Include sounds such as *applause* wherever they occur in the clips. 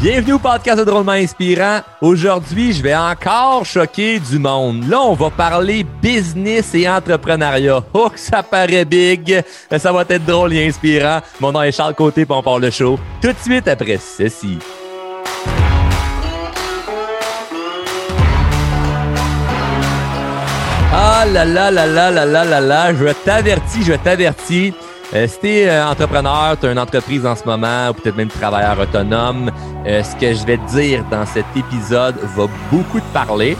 Bienvenue au podcast de Drôlement Inspirant. Aujourd'hui, je vais encore choquer du monde. Là, on va parler business et entrepreneuriat. Oh, que ça paraît big, mais ça va être drôle et inspirant. Mon nom est Charles Côté, puis on parle le show tout de suite après ceci. Ah là là là là là là là là, je t'avertis, je t'avertis. Euh, si tu es euh, entrepreneur, tu as une entreprise en ce moment ou peut-être même travailleur autonome, euh, ce que je vais te dire dans cet épisode va beaucoup te parler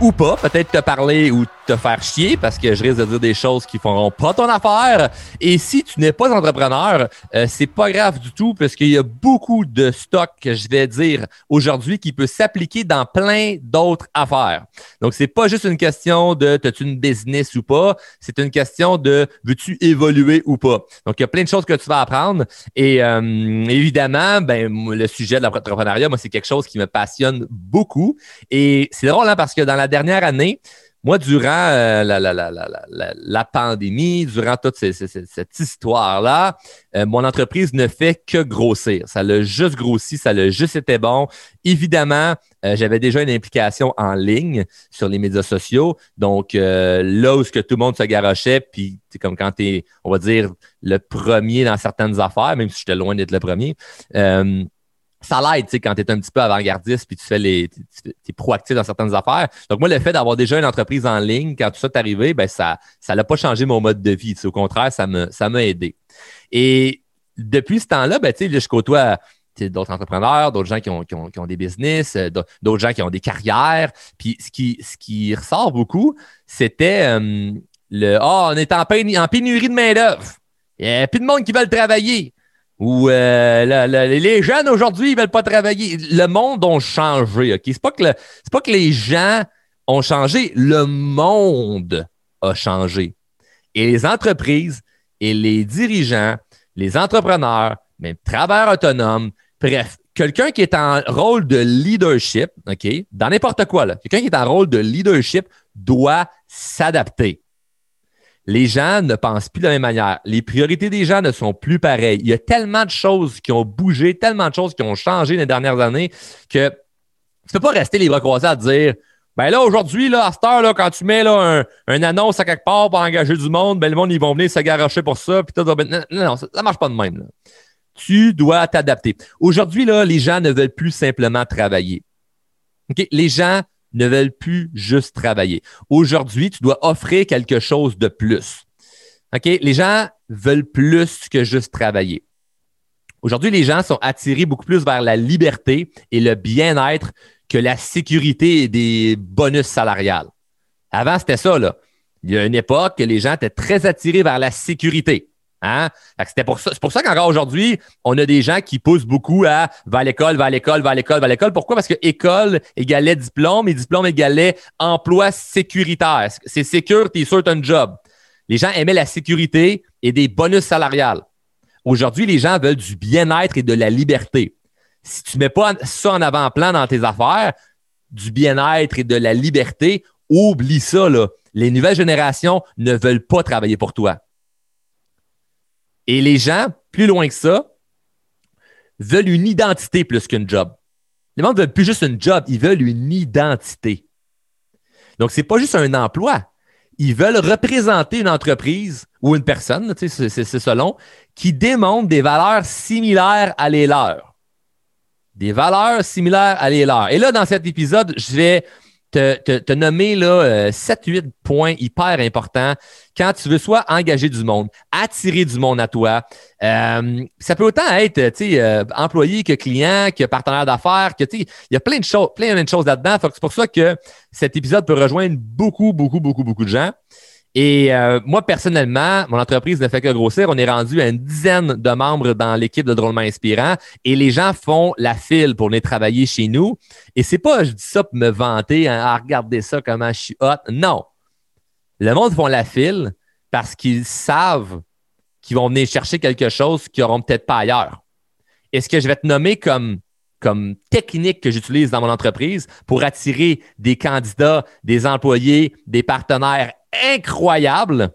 ou pas, peut-être te parler ou te faire chier parce que je risque de dire des choses qui feront pas ton affaire. Et si tu n'es pas entrepreneur, euh, c'est pas grave du tout parce qu'il y a beaucoup de stocks que je vais dire aujourd'hui qui peut s'appliquer dans plein d'autres affaires. Donc c'est pas juste une question de as-tu une business ou pas, c'est une question de veux-tu évoluer ou pas. Donc il y a plein de choses que tu vas apprendre et euh, évidemment, ben le sujet de l'entrepreneuriat, moi c'est quelque chose qui me passionne beaucoup et c'est drôle hein, parce que dans la dernière année, moi, durant euh, la, pandémie, durant toute cette histoire-là, euh, mon entreprise ne fait que grossir. Ça l'a juste grossi, ça l'a juste été bon. Évidemment, euh, j'avais déjà une implication en ligne sur les médias sociaux. Donc, là où ce que tout le monde se garochait, puis c'est comme quand tu es, on va dire, le premier dans certaines affaires, même si j'étais loin d'être le premier ça l'aide, tu sais, quand tu es un petit peu avant-gardiste puis tu fais les, tu es proactif dans certaines affaires. Donc, moi, le fait d'avoir déjà une entreprise en ligne, quand tout ça est arrivé, ben, ça, ça pas changé mon mode de vie. Au contraire, ça me, ça m'a aidé. Et depuis ce temps-là, ben, tu sais, je côtoie d'autres entrepreneurs, d'autres gens qui ont, des business, euh, d'autres gens qui ont des carrières. Puis, ce qui, qui ressort beaucoup, c'était euh, le, ah, oh, on est en, en pénurie de main-d'œuvre. Il n'y a plus de monde qui veulent travailler ou euh, les jeunes aujourd'hui, ils veulent pas travailler. Le monde a changé, OK? C'est pas que c'est pas que les gens ont changé, le monde a changé. Et les entreprises et les dirigeants, les entrepreneurs, même travailleurs autonomes, bref, quelqu'un qui est en rôle de leadership, OK, dans n'importe quoi, là, quelqu'un qui est en rôle de leadership doit s'adapter les gens ne pensent plus de la même manière. Les priorités des gens ne sont plus pareilles. Il y a tellement de choses qui ont bougé, tellement de choses qui ont changé les dernières années que tu peux pas rester les bras croisés à dire ben là, aujourd'hui, là, à cette heure, là, quand tu mets là, un, annonce à quelque part pour engager du monde, ben le monde, ils vont venir se pour ça. Puis non, non, non, ça ne marche pas de même. Tu dois t'adapter. Aujourd'hui, là, les gens ne veulent plus simplement travailler. Les gens ne veulent plus juste travailler. Aujourd'hui, tu dois offrir quelque chose de plus. OK? Les gens veulent plus que juste travailler. Aujourd'hui, les gens sont attirés beaucoup plus vers la liberté et le bien-être que la sécurité et des bonus salariales. Avant, c'était ça, là. Il y a une époque que les gens étaient très attirés vers la sécurité. Hein? Pour ça. C'est pour ça qu'encore aujourd'hui, on a des gens qui poussent beaucoup à va à l'école, va à l'école, va à l'école, va à l'école. Pourquoi? Parce que école égalait diplôme et diplôme égalait emploi sécuritaire. C'est sécure, t'es un job. Les gens aimaient la sécurité et des bonus salariales. Aujourd'hui, les gens veulent du bien-être et de la liberté. Si tu ne mets pas ça en avant-plan dans tes affaires, du bien-être et de la liberté, oublie ça. Là. Les nouvelles générations ne veulent pas travailler pour toi. Et les gens, plus loin que ça, veulent une identité plus qu'une job. Les gens ne veulent plus juste une job, ils veulent une identité. Donc, ce n'est pas juste un emploi. Ils veulent représenter une entreprise ou une personne, c'est selon, qui démontre des valeurs similaires à les leurs. Des valeurs similaires à les leurs. Et là, dans cet épisode, je vais te, nommer là, 7-8 euh, points hyper importants quand tu veux soit engager du monde, attirer du monde à toi. Euh, ça peut autant être euh, employé que client, que partenaire d'affaires, que il y a plein de choses, plein de choses là-dedans. C'est pour ça que cet épisode peut rejoindre beaucoup, beaucoup, beaucoup, beaucoup de gens. Et euh, moi, personnellement, mon entreprise ne fait que grossir. On est rendu à une dizaine de membres dans l'équipe de Drôlement Inspirant et les gens font la file pour venir travailler chez nous. Et c'est pas, je dis ça pour me vanter, hein, à regarder ça, comment je suis hot. Non. Le monde font la file parce qu'ils savent qu'ils vont venir chercher quelque chose qu'ils n'auront peut-être pas ailleurs. Et ce que je vais te nommer comme, comme technique que j'utilise dans mon entreprise pour attirer des candidats, des employés, des partenaires incroyable,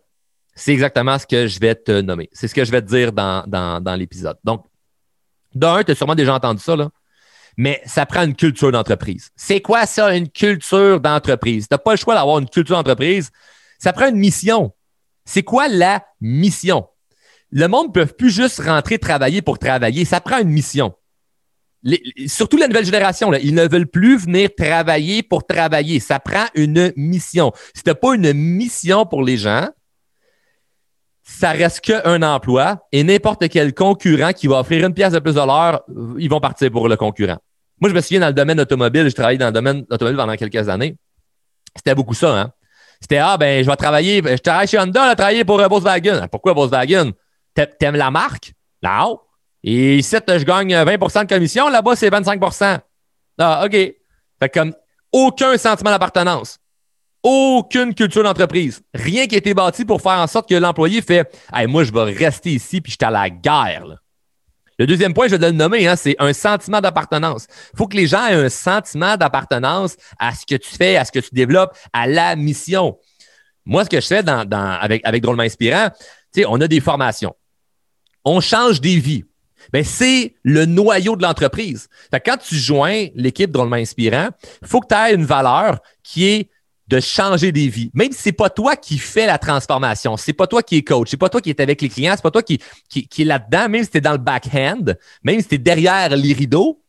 c'est exactement ce que je vais te nommer. C'est ce que je vais te dire dans, l'épisode. Donc, d'un, tu as sûrement déjà entendu ça, là. Mais ça prend une culture d'entreprise. C'est quoi ça, une culture d'entreprise? Tu n'as pas le choix d'avoir une culture d'entreprise. Ça prend une mission. C'est quoi la mission? Le monde ne peut plus juste rentrer travailler pour travailler. Ça prend une mission. Surtout la nouvelle génération, ils ne veulent plus venir travailler pour travailler. Ça prend une mission. Si tu pas une mission pour les gens, ça reste qu'un emploi et n'importe quel concurrent qui va offrir une pièce de plus de l'heure, ils vont partir pour le concurrent. Moi, je me souviens dans le domaine automobile, je travaillais dans le domaine automobile pendant quelques années. C'était beaucoup ça, hein? C'était Ah, ben, je vais travailler, je travaille chez Honda, je travailler pour euh, Volkswagen. Pourquoi Volkswagen? T'aimes la marque? Non. Et ici, je gagne 20% de commission, là-bas, c'est 25% Ah, OK. Fait comme aucun sentiment d'appartenance aucune culture d'entreprise. Rien qui a été bâti pour faire en sorte que l'employé fait hey, Moi, je vais rester ici puis je suis à la guerre. Le deuxième point, je vais le nommer, hein, c'est un sentiment d'appartenance. Il faut que les gens aient un sentiment d'appartenance à ce que tu fais, à ce que tu développes, à la mission. Moi, ce que je fais dans, avec, avec Drôlement Inspirant, on a des formations. On change des vies. Ben, c'est le noyau de l'entreprise. Quand tu joins l'équipe Drôlement Inspirant, il faut que tu aies une valeur qui est de changer des vies. Même si c'est pas toi qui fais la transformation, c'est pas toi qui es coach, c'est pas toi qui es avec les clients, c'est pas toi qui, qui, qui est là-dedans, même si tu es dans le backhand, même si tu es derrière les rideaux,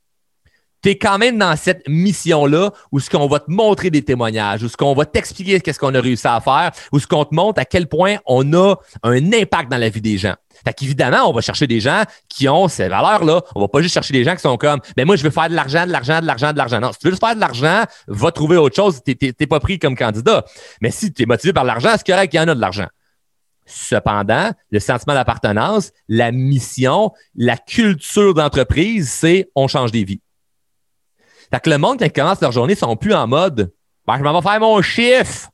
tu es quand même dans cette mission-là où ce qu'on va te montrer des témoignages, où ce qu'on va t'expliquer qu'est-ce qu'on a réussi à faire, où ce qu'on te montre à quel point on a un impact dans la vie des gens. Fait qu'évidemment, on va chercher des gens qui ont ces valeurs-là. On va pas juste chercher des gens qui sont comme, ben moi, je veux faire de l'argent, de l'argent, de l'argent, de l'argent. Non, si tu veux juste faire de l'argent, va trouver autre chose. Tu n'es pas pris comme candidat. Mais si tu es motivé par l'argent, c'est correct qu'il y en a de l'argent. Cependant, le sentiment d'appartenance, la mission, la culture d'entreprise, c'est on change des vies. Fait que le monde, quand ils commencent leur journée, sont plus en mode, ben, je m'en vais faire mon chiffre.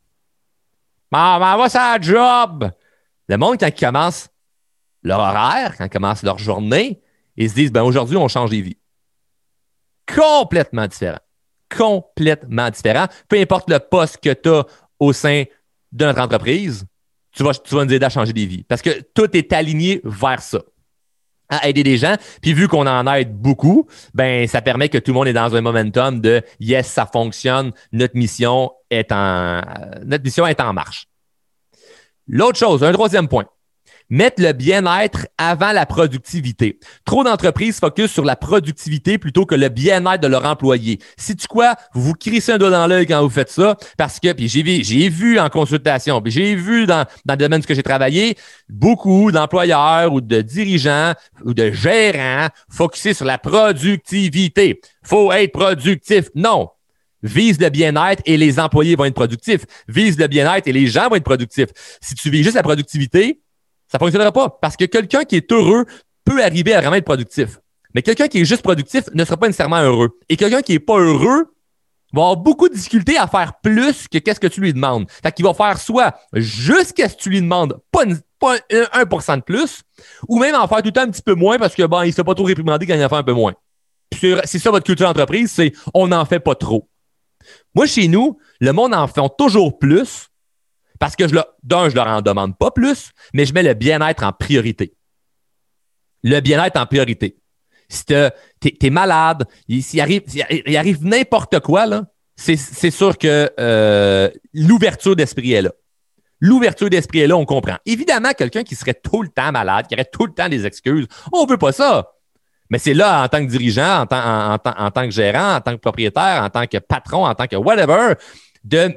Je m'en vais sur job. Le monde, quand ils commencent leur horaire, quand ils commencent leur journée, ils se disent, ben aujourd'hui, on change des vies. Complètement différent. Complètement différent. Peu importe le poste que tu as au sein de notre entreprise, tu vas, tu vas nous aider à changer des vies. Parce que tout est aligné vers ça à aider des gens. Puis vu qu'on en aide beaucoup, ben ça permet que tout le monde est dans un momentum de yes, ça fonctionne, notre mission est en notre mission est en marche. L'autre chose, un troisième point mettre le bien-être avant la productivité. Trop d'entreprises focusent sur la productivité plutôt que le bien-être de leurs employés. Si tu quoi, vous vous crissez un doigt dans l'œil quand vous faites ça, parce que, puis j'ai vu, j'ai vu en consultation, puis j'ai vu dans, dans le domaine que j'ai travaillé, beaucoup d'employeurs ou de dirigeants ou de gérants focusés sur la productivité. Faut être productif. Non, vise le bien-être et les employés vont être productifs. Vise le bien-être et les gens vont être productifs. Si tu vis juste la productivité, ça ne fonctionnera pas parce que quelqu'un qui est heureux peut arriver à vraiment être productif. Mais quelqu'un qui est juste productif ne sera pas nécessairement heureux. Et quelqu'un qui n'est pas heureux va avoir beaucoup de difficultés à faire plus que qu'est-ce que tu lui demandes. Fait qu'il va faire soit juste qu'est-ce que tu lui demandes, pas, pas 1% de plus, ou même en faire tout le temps un petit peu moins parce que bon, il s'est pas trop réprimandé quand il en fait un peu moins. C'est ça votre culture d'entreprise, c'est on n'en fait pas trop. Moi, chez nous, le monde en fait toujours plus, parce que, d'un, je leur en demande pas plus, mais je mets le bien-être en priorité. Le bien-être en priorité. Si tu es, malade, s'il arrive, il arrive n'importe quoi, là, c'est sûr que euh, l'ouverture d'esprit est là. L'ouverture d'esprit est là, on comprend. Évidemment, quelqu'un qui serait tout le temps malade, qui aurait tout le temps des excuses, on veut pas ça. Mais c'est là, en tant que dirigeant, en, en, tant que gérant, en tant que propriétaire, en tant que patron, en tant que whatever, de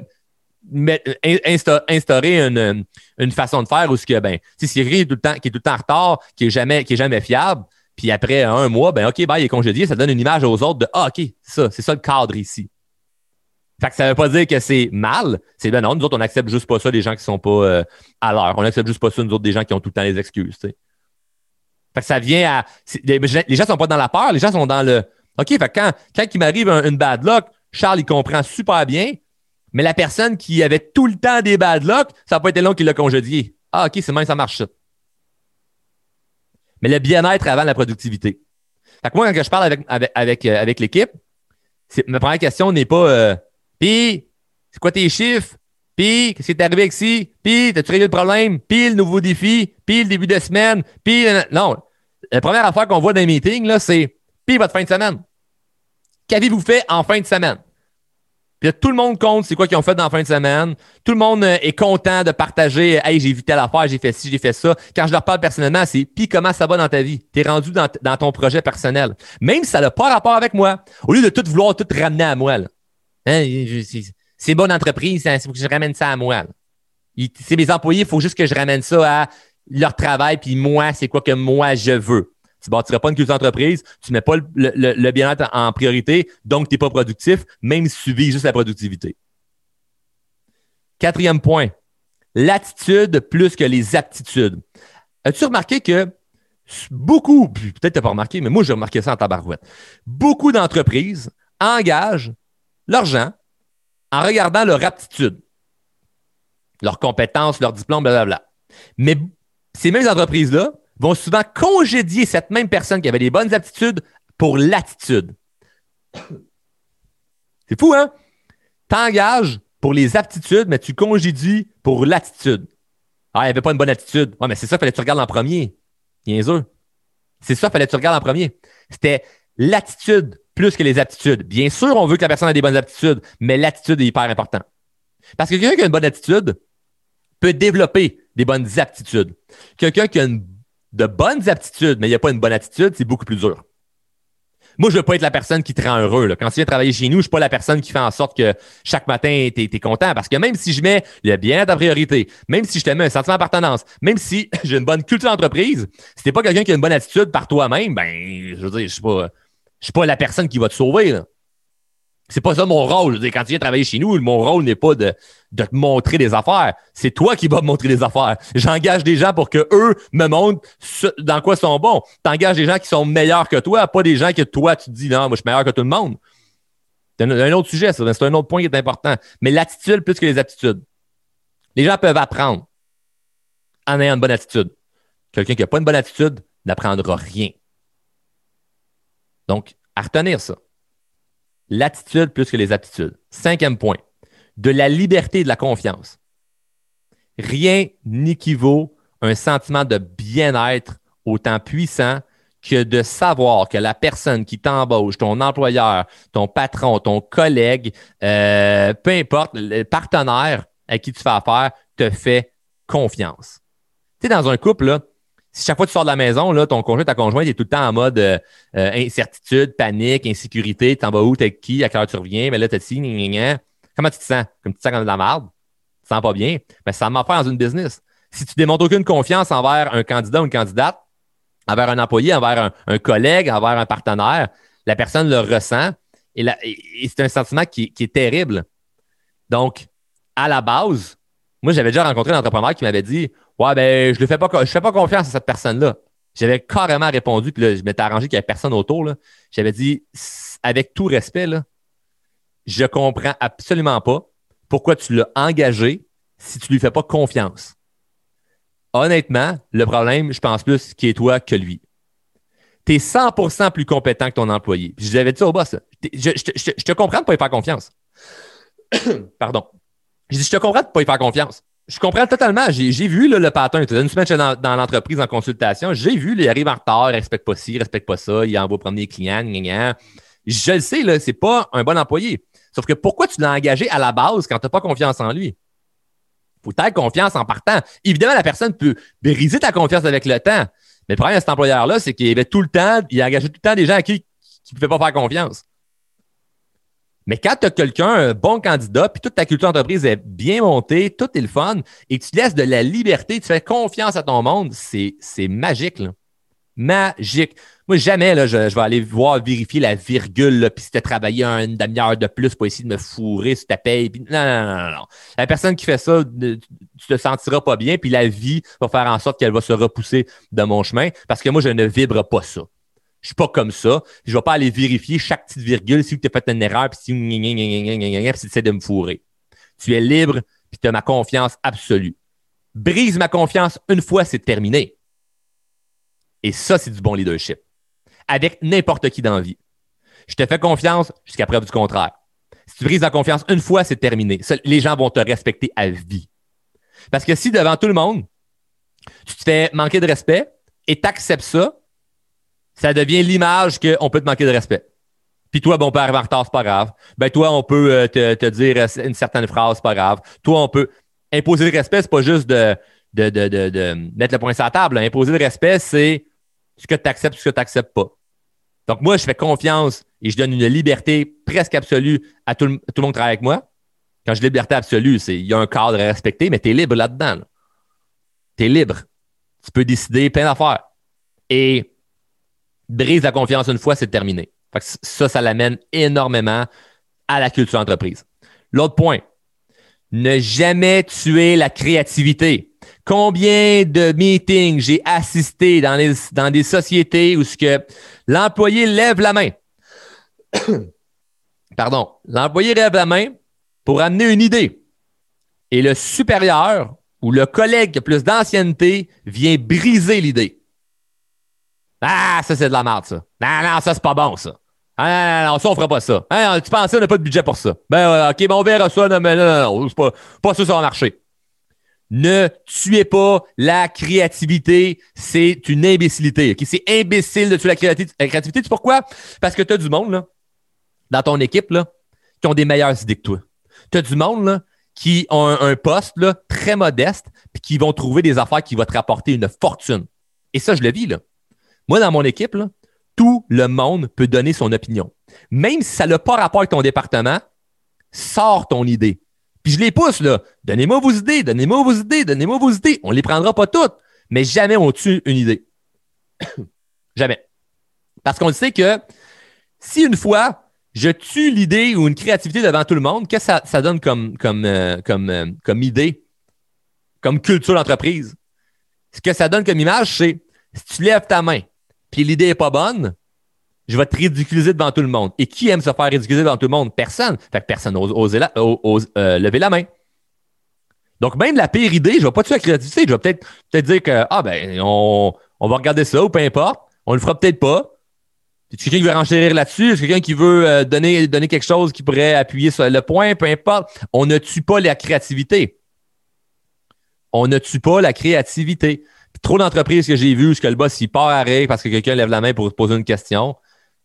instaurer une, façon de faire où ce que, ben, si qui est tout le temps, qui est tout le temps en retard, qui est jamais, qui est jamais fiable, puis après un mois, ben, OK, il est congédié, ça donne une image aux autres de, ah, OK, ça, c'est ça le cadre ici. Fait que ça veut pas dire que c'est mal. C'est ben non, nous autres, on accepte juste pas ça des gens qui sont pas euh, à l'heure. On accepte juste pas ça, nous autres, des gens qui ont tout le temps les excuses. Fait que ça vient à. Les, les, gens sont pas dans la peur, les gens sont dans le. OK, fait quand, quand il m'arrive une bad luck, Charles, il comprend super bien. Mais la personne qui avait tout le temps des bad luck, ça n'a pas été long qu'il l'a congédié. Ah, OK, c'est même, ça marche. Mais le bien-être avant la productivité. Fait que moi, quand je parle avec, euh, l'équipe, ma première question n'est pas euh, Puis, c'est quoi tes chiffres? Puis, qu'est-ce qui est arrivé avec ci? Puis, t'as-tu réglé le problème? Puis, le nouveau défi? Puis, le début de semaine? Puis, non. La première affaire qu'on voit dans les meetings, c'est Puis, votre fin de semaine. Qu'avez-vous fait en fin de semaine? Tout le monde compte c'est quoi qu'ils ont fait dans la fin de semaine. Tout le monde euh, est content de partager Hey, j'ai vu telle affaire, j'ai fait ci, j'ai fait ça. Quand je leur parle personnellement, c'est Puis comment ça va dans ta vie? T'es rendu dans, ton projet personnel. Même si ça n'a pas rapport avec moi. Au lieu de tout vouloir tout ramener à moi. Hein, c'est bonne entreprise, il faut que je ramène ça à moi. C'est mes employés, il faut juste que je ramène ça à leur travail, puis moi, c'est quoi que moi je veux. Tu ne bâtiras pas une culture d'entreprise, tu ne mets pas le, bien-être en priorité, donc tu n'es pas productif, même si tu vis juste la productivité. Quatrième point, l'attitude plus que les aptitudes. As-tu remarqué que beaucoup, peut-être tu n'as pas remarqué, mais moi j'ai remarqué ça en tabarouette, beaucoup d'entreprises engagent leurs gens en regardant leur aptitude, leurs compétences, leurs diplômes, blablabla. Mais ces mêmes entreprises-là vont souvent congédier cette même personne qui avait les bonnes aptitudes pour l'attitude. *coughs* C'est fou, hein? T'engages pour les aptitudes, mais tu congédies pour l'attitude. Ah, il avait pas une bonne attitude. Ouais, mais c'est ça fallait que tu regardes en premier. Bien C'est ça fallait que tu regardes en premier. C'était l'attitude plus que les aptitudes. Bien sûr, on veut que la personne ait des bonnes aptitudes, mais l'attitude est hyper important. Parce que quelqu'un qui a une bonne attitude peut développer des bonnes aptitudes. Quelqu'un qui a une de bonnes aptitudes, mais il n'y a pas une bonne attitude, c'est beaucoup plus dur. Moi, je veux pas être la personne qui te rend heureux. Quand tu viens travailler chez nous, je suis pas la personne qui fait en sorte que chaque matin, tu es, content. Parce que même si je mets le bien ta priorité, même si je te mets un sentiment d'appartenance, même si *laughs* j'ai une bonne culture d'entreprise, si t'es pas quelqu'un qui a une bonne attitude par toi-même, ben, je veux dire, je suis pas, suis pas la personne qui va te sauver. C'est pas ça mon rôle. quand tu viens travailler chez nous, mon rôle n'est pas de, te montrer des affaires. C'est toi qui vas me montrer des affaires. J'engage des gens pour que eux me montrent dans quoi ils sont bons. Tu engages des gens qui sont meilleurs que toi, pas des gens que toi, tu te dis non, moi je suis meilleur que tout le monde. C'est un, autre sujet. C'est un autre point qui est important. Mais l'attitude plus que les aptitudes. Les gens peuvent apprendre en ayant une bonne attitude. Quelqu'un qui n'a pas une bonne attitude n'apprendra rien. Donc, à retenir ça l'attitude plus que les aptitudes. Cinquième point, de la liberté et de la confiance. Rien n'équivaut un sentiment de bien-être autant puissant que de savoir que la personne qui t'embauche, ton employeur, ton patron, ton collègue, euh, peu importe, le partenaire à qui tu fais affaire, te fait confiance. Tu sais, dans un couple, là, si chaque fois que tu sors de la maison, ton conjoint, ta conjointe est tout le temps en mode euh, euh, incertitude, panique, insécurité, t'en vas où, t'es qui, à quelle heure tu reviens, mais là, t'as ci, comment tu te sens? Comme tu te sens comme de la merde? Tu te sens pas bien? Mais ça m'a fait dans une business. Si tu démontres aucune confiance envers un candidat ou une candidate, envers un employé, envers un, collègue, envers un partenaire, la personne le ressent et, c'est un sentiment qui est terrible. Donc, à la base, moi, j'avais déjà rencontré un entrepreneur qui m'avait dit Ouais, ben, je ne fais pas, je fais pas confiance à cette personne-là. J'avais carrément répondu, puis là, je m'étais arrangé qu'il n'y avait personne autour. J'avais dit, avec tout respect, là, je comprends absolument pas pourquoi tu l'as engagé si tu ne lui fais pas confiance. Honnêtement, le problème, je pense plus qui est toi que lui. Tu es 100% plus compétent que ton employé. je l'avais dit au boss. Je, te comprends de ne pas y faire confiance. *coughs* Pardon. Je dis, je te comprends de ne pas y faire confiance. Je comprends totalement. J'ai vu le pattern. Une semaine, dans, dans l'entreprise en consultation. J'ai vu, il arrive en retard, il respecte pas ci, il respecte pas ça, il envoie promener les clients. Je le sais, ce n'est pas un bon employé. Sauf que pourquoi tu l'as engagé à la base quand tu n'as pas confiance en lui? faut que confiance en partant. Évidemment, la personne peut briser ta confiance avec le temps. Mais le problème de cet employeur-là, c'est qu'il avait tout le temps, il a engagé tout le temps des gens à qui il ne pouvait pas faire confiance. Mais quand tu as quelqu'un, un bon candidat, puis toute ta culture d'entreprise est bien montée, tout est le fun, et tu laisses de la liberté, tu fais confiance à ton monde, c'est, magique. Magique. Moi, jamais là, je, vais aller voir vérifier la virgule, puis si tu as travaillé une demi-heure de plus pour essayer de me fourrer sur ta paye. non, non, non, non, La personne qui fait ça, tu te sentiras pas bien, puis la vie va faire en sorte qu'elle va se repousser de mon chemin, parce que moi, je ne vibre pas ça. Je suis pas comme ça. Je vais pas aller vérifier chaque petite virgule si tu as fait une erreur puis si tu essaies de me fourrer. Tu es libre puis tu as ma confiance absolue. Brise ma confiance une fois, c'est terminé. Et ça, c'est du bon leadership. Avec n'importe qui dans la vie. Je te fais confiance jusqu'à preuve du contraire. Si tu brises la confiance une fois, c'est terminé. les gens vont te respecter à vie. Parce que si devant tout le monde, tu te fais manquer de respect et tu acceptes ça, ça devient l'image qu'on peut te manquer de respect. Puis toi, bon, on peut arriver en retard, c'est pas grave. Ben toi, on peut euh, te, dire une certaine phrase, c'est pas grave. Toi, on peut. Imposer le respect, c'est pas juste de, de, de, de, mettre le point sur la table. Imposer le respect, c'est ce que tu acceptes, ce que tu n'acceptes pas. Donc, moi, je fais confiance et je donne une liberté presque absolue à tout le, tout le monde qui travaille avec moi. Quand je dis liberté absolue, c'est il y a un cadre à respecter, mais tu es libre là-dedans. Tu es libre. Tu peux décider plein d'affaires. Et brise la confiance une fois, c'est terminé. ça, ça l'amène énormément à la culture d'entreprise. L'autre point, ne jamais tuer la créativité. Combien de meetings j'ai assisté dans des sociétés où ce que l'employé lève la main. *coughs* Pardon. L'employé lève la main pour amener une idée. Et le supérieur ou le collègue qui a plus d'ancienneté vient briser l'idée. Ah, ça, c'est de la merde, ça. Non, non, ça, c'est pas bon, ça. Ah, non, non, ça, on fera pas ça. Ah, tu pensais, on n'a pas de budget pour ça. Ben, OK, ben, on verra ça. Non, mais non, non, non c'est pas, pas ça, ça va marcher. Ne tuez pas la créativité. C'est une imbécilité. C'est imbécile de tuer la créativité. La créativité, tu sais pourquoi? Parce que tu as du monde, là, dans ton équipe, là, qui ont des meilleures idées que toi. Tu as du monde, là, qui ont un, poste, là, très modeste, puis qui vont trouver des affaires qui vont te rapporter une fortune. Et ça, je le vis, là. Moi, dans mon équipe, tout le monde peut donner son opinion. Même si ça n'a pas rapport avec ton département, sors ton idée. Puis je les pousse, là. Donnez-moi vos idées, donnez-moi vos idées, donnez-moi vos idées. On ne les prendra pas toutes, mais jamais on tue une idée. *coughs* jamais. Parce qu'on sait que si une fois je tue l'idée ou une créativité devant tout le monde, qu'est-ce que ça, donne comme, comme, euh, comme, euh, comme idée, comme culture d'entreprise? Ce que ça donne comme image, c'est si tu lèves ta main, puis l'idée n'est pas bonne, je vais te ridiculiser devant tout le monde. Et qui aime se faire ridiculiser devant tout le monde? Personne. Fait que personne n'ose euh, lever la main. Donc, même la pire idée, je ne vais pas tuer la créativité. Je vais peut-être peut dire que, ah, ben, on, va regarder ça ou peu importe. On le fera peut-être pas. C'est quelqu'un qui veut renchérir là-dessus? Est-ce quelqu'un qui veut euh, donner, donner quelque chose qui pourrait appuyer sur le point? Peu importe. On ne tue pas la créativité. On ne tue pas la créativité. Trop d'entreprises que j'ai vues où que le boss il part à parce que quelqu'un lève la main pour poser une question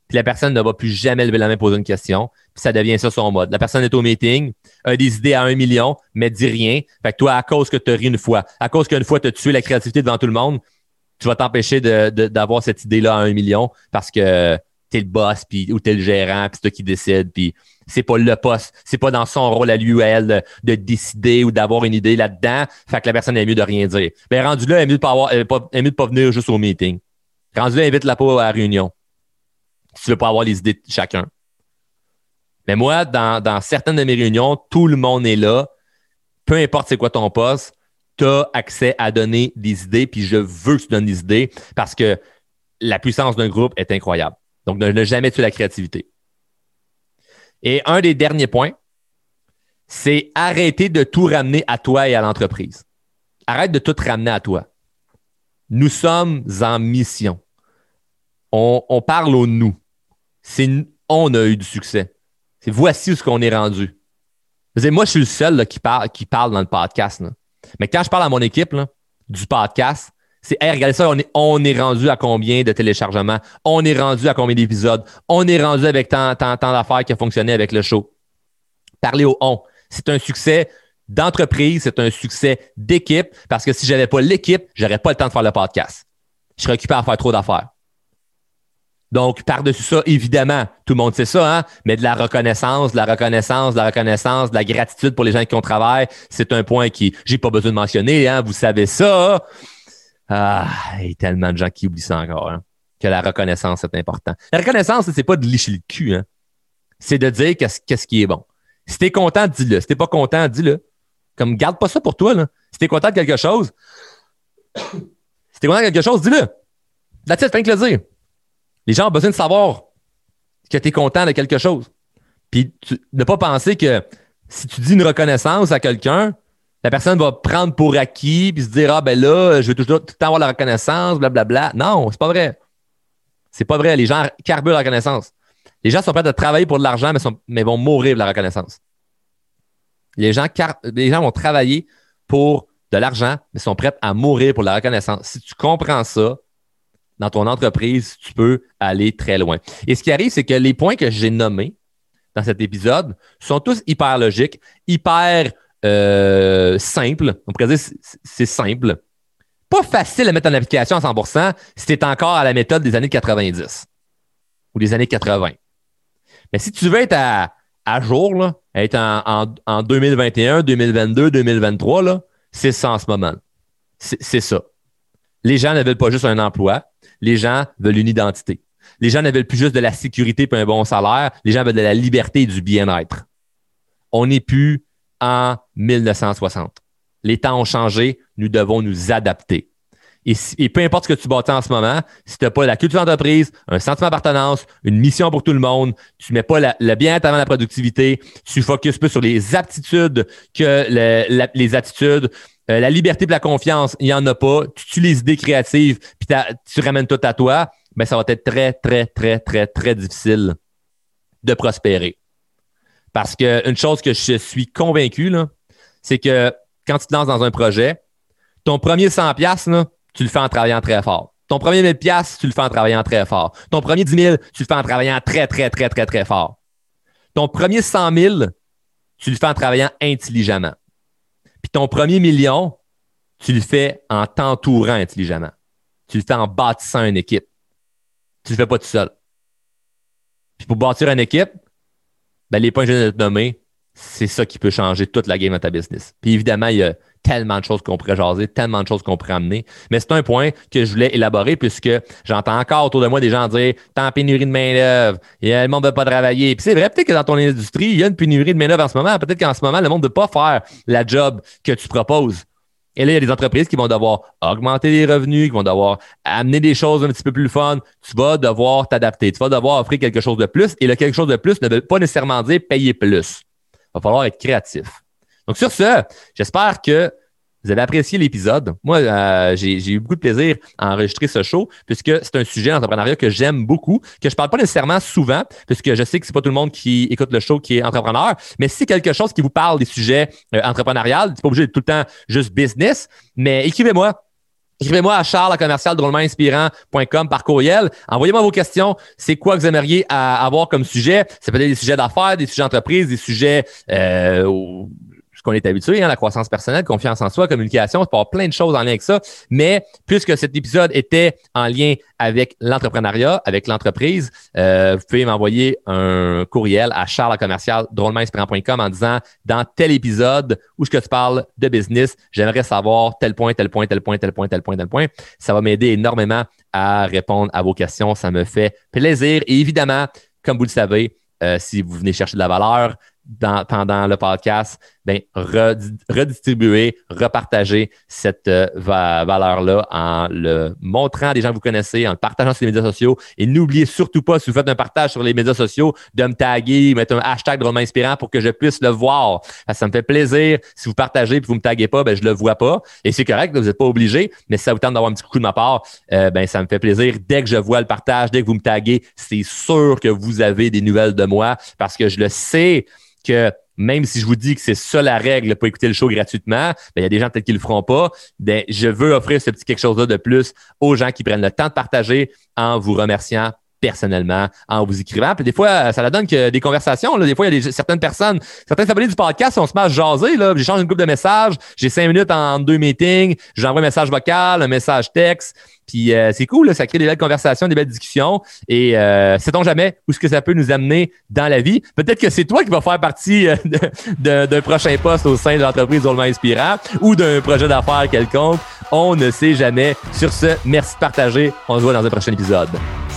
puis la personne ne va plus jamais lever la main pour poser une question, puis ça devient ça son mode. La personne est au meeting, a des idées à un million, mais dit rien. Fait que toi, à cause que tu as ri une fois, à cause qu'une fois tu as tué la créativité devant tout le monde, tu vas t'empêcher d'avoir cette idée-là à un million parce que tu es le boss puis, ou tu es le gérant, puis c'est toi qui décide, puis c'est pas le poste, c'est pas dans son rôle à lui ou de, décider ou d'avoir une idée là-dedans. Fait que la personne est mieux de rien dire. Ben rendu là, elle mieux de pas avoir, de pas venir juste au meeting. Rendu là, invite la peau à la réunion si tu veux pas avoir les idées de chacun. Mais moi, dans, certaines de mes réunions, tout le monde est là. Peu importe c'est quoi ton poste, tu as accès à donner des idées, puis je veux que tu donnes des idées parce que la puissance d'un groupe est incroyable. Donc, ne, jamais tuer la créativité. Et un des derniers points, c'est arrêter de tout ramener à toi et à l'entreprise. Arrête de tout ramener à toi. Nous sommes en mission on, parle au nous. C'est on a eu du succès. C'est voici ce qu'on est rendu. moi, je suis le seul qui, parle, qui parle dans le podcast. Mais quand je parle à mon équipe du podcast, c'est hey, regardez ça, on est, rendu à combien de téléchargements, on est rendu à combien d'épisodes, on est rendu avec tant, tant, tant d'affaires qui a fonctionné avec le show. Parlez au on. C'est un succès d'entreprise, c'est un succès d'équipe, parce que si je n'avais pas l'équipe, je n'aurais pas le temps de faire le podcast. Je serais occupé à faire trop d'affaires. Donc, par-dessus ça, évidemment, tout le monde sait ça, hein? mais de la reconnaissance, de la reconnaissance, de la reconnaissance, de la gratitude pour les gens qui ont travaillé, c'est un point qui, j'ai pas besoin de mentionner, hein? vous savez ça. Ah, il y a tellement de gens qui oublient ça encore, hein? que la reconnaissance, c'est important. La reconnaissance, c'est pas de licher le cul, hein? c'est de dire qu'est-ce, qui est bon. Si t'es content, dis-le. Si t'es pas content, dis-le. Comme, garde pas ça pour toi, là. Si t'es content de quelque chose, *coughs* si t'es content de quelque chose, dis-le. La tête, fin que le dire. Les gens ont besoin de savoir que tu es content de quelque chose. Puis ne pas penser que si tu dis une reconnaissance à quelqu'un, la personne va prendre pour acquis puis se dire Ah ben là, je veux toujours tout le temps avoir la reconnaissance, blablabla. Non, c'est pas vrai. C'est pas vrai. Les gens carburent la reconnaissance. Les gens sont prêts à travailler pour de l'argent, mais, vont mourir de la reconnaissance. Les gens, les gens vont travailler pour de l'argent, mais sont prêts à mourir pour la reconnaissance. Si tu comprends ça, dans ton entreprise, tu peux aller très loin. Et ce qui arrive, c'est que les points que j'ai nommés dans cet épisode sont tous hyper logiques, hyper euh, simples. On pourrait dire c'est simple. Pas facile à mettre en application à 100 si tu es encore à la méthode des années 90 ou des années 80. Mais si tu veux être à, jour, être en, en, 2021, 2022, 2023, c'est ça en ce moment. C'est ça. Les gens ne veulent pas juste un emploi, les gens veulent une identité. Les gens ne veulent plus juste de la sécurité et un bon salaire, les gens veulent de la liberté et du bien-être. On n'est plus en 1960. Les temps ont changé, nous devons nous adapter. Et, peu importe ce que tu bâtis en ce moment, si tu n'as pas la culture d'entreprise, un sentiment d'appartenance, une mission pour tout le monde, tu ne mets pas le bien-être avant la productivité, tu focuses plus sur les aptitudes que les attitudes, euh, la liberté et la confiance, il n'y en a pas. Tu utilises des créatives puis tu ramènes tout à toi, mais ben, ça va être très, très, très, très, très difficile de prospérer. Parce qu'une chose que je suis convaincu, c'est que quand tu te lances dans un projet, ton premier 100 là, tu le fais en travaillant très fort. Ton premier 1000 tu le fais en travaillant très fort. Ton premier 10 000, tu le fais en travaillant très, très, très, très, très fort. Ton premier 100 000, tu le fais en travaillant intelligemment. Puis ton premier million, tu le fais en t'entourant intelligemment. Tu le fais en bâtissant une équipe. Tu le fais pas tout seul. Puis pour bâtir une équipe, ben les points que je viens de te nommer, c'est ça qui peut changer toute la game de ta business. Puis évidemment, il y a tellement de choses qu'on pourrait jaser, tellement de choses qu'on pourrait amener. Mais c'est un point que je voulais élaborer puisque j'entends encore autour de moi des gens dire T'es en pénurie de main-d'œuvre, le monde ne veut pas travailler. Puis c'est vrai, peut-être que dans ton industrie, il y a une pénurie de main-d'œuvre en ce moment. Peut-être qu'en ce moment, le monde ne veut pas faire la job que tu proposes. Et là, il y a des entreprises qui vont devoir augmenter les revenus, qui vont devoir amener des choses un petit peu plus fun. Tu vas devoir t'adapter. Tu vas devoir offrir quelque chose de plus. Et le quelque chose de plus ne veut pas nécessairement dire payer plus. Il va falloir être créatif. Donc, sur ce, j'espère que vous avez apprécié l'épisode. Moi, euh, j'ai eu beaucoup de plaisir à enregistrer ce show puisque c'est un sujet d'entrepreneuriat que j'aime beaucoup, que je parle pas nécessairement souvent puisque je sais que c'est pas tout le monde qui écoute le show qui est entrepreneur, mais si c'est quelque chose qui vous parle des sujets euh, entrepreneuriales, c'est pas obligé d'être tout le temps juste business, mais écrivez-moi. Écrivez-moi à charles par courriel. Envoyez-moi vos questions. C'est quoi que vous aimeriez avoir comme sujet? Ça peut être des sujets d'affaires, des sujets d'entreprise, des sujets euh, ce qu'on est habitué, hein, la croissance personnelle, confiance en soi, communication, c'est plein de choses en lien avec ça. Mais puisque cet épisode était en lien avec l'entrepreneuriat, avec l'entreprise, euh, vous pouvez m'envoyer un courriel à charlescommercial en disant dans tel épisode où je te parle de business, j'aimerais savoir tel point, tel point, tel point, tel point, tel point, tel point. Ça va m'aider énormément à répondre à vos questions. Ça me fait plaisir. Et évidemment, comme vous le savez, euh, si vous venez chercher de la valeur, pendant le podcast, ben, redistribuer, repartager cette euh, valeur-là en le montrant à des gens que vous connaissez, en le partageant sur les médias sociaux. Et n'oubliez surtout pas, si vous faites un partage sur les médias sociaux, de me taguer, mettre un hashtag drôlement inspirant pour que je puisse le voir. Ça me fait plaisir. Si vous partagez et vous me taguez pas, ben, je le vois pas. Et c'est correct, vous n'êtes pas obligé, mais si ça vous tente d'avoir un petit coup de ma part, euh, ben, ça me fait plaisir. Dès que je vois le partage, dès que vous me taguez, c'est sûr que vous avez des nouvelles de moi parce que je le sais que même si je vous dis que c'est ça la règle pour écouter le show gratuitement, ben, il y a des gens peut-être qui le feront pas. Ben, je veux offrir ce petit quelque chose-là de plus aux gens qui prennent le temps de partager en vous remerciant personnellement en vous écrivant. Puis des fois, ça la donne que des conversations. Là, des fois, il y a des, certaines personnes, certains abonnés du podcast, on se met à jaser. Là, j'échange une couple de messages. J'ai cinq minutes en deux meetings. J'envoie un message vocal, un message texte. Puis euh, c'est cool, ça crée des belles conversations, des belles discussions. Et euh, sait-on jamais où ce que ça peut nous amener dans la vie? Peut-être que c'est toi qui vas faire partie euh, *laughs* d'un prochain poste au sein de l'entreprise Drôlement Inspirant ou d'un projet d'affaires quelconque. On ne sait jamais. Sur ce, merci de partager. On se voit dans un prochain épisode.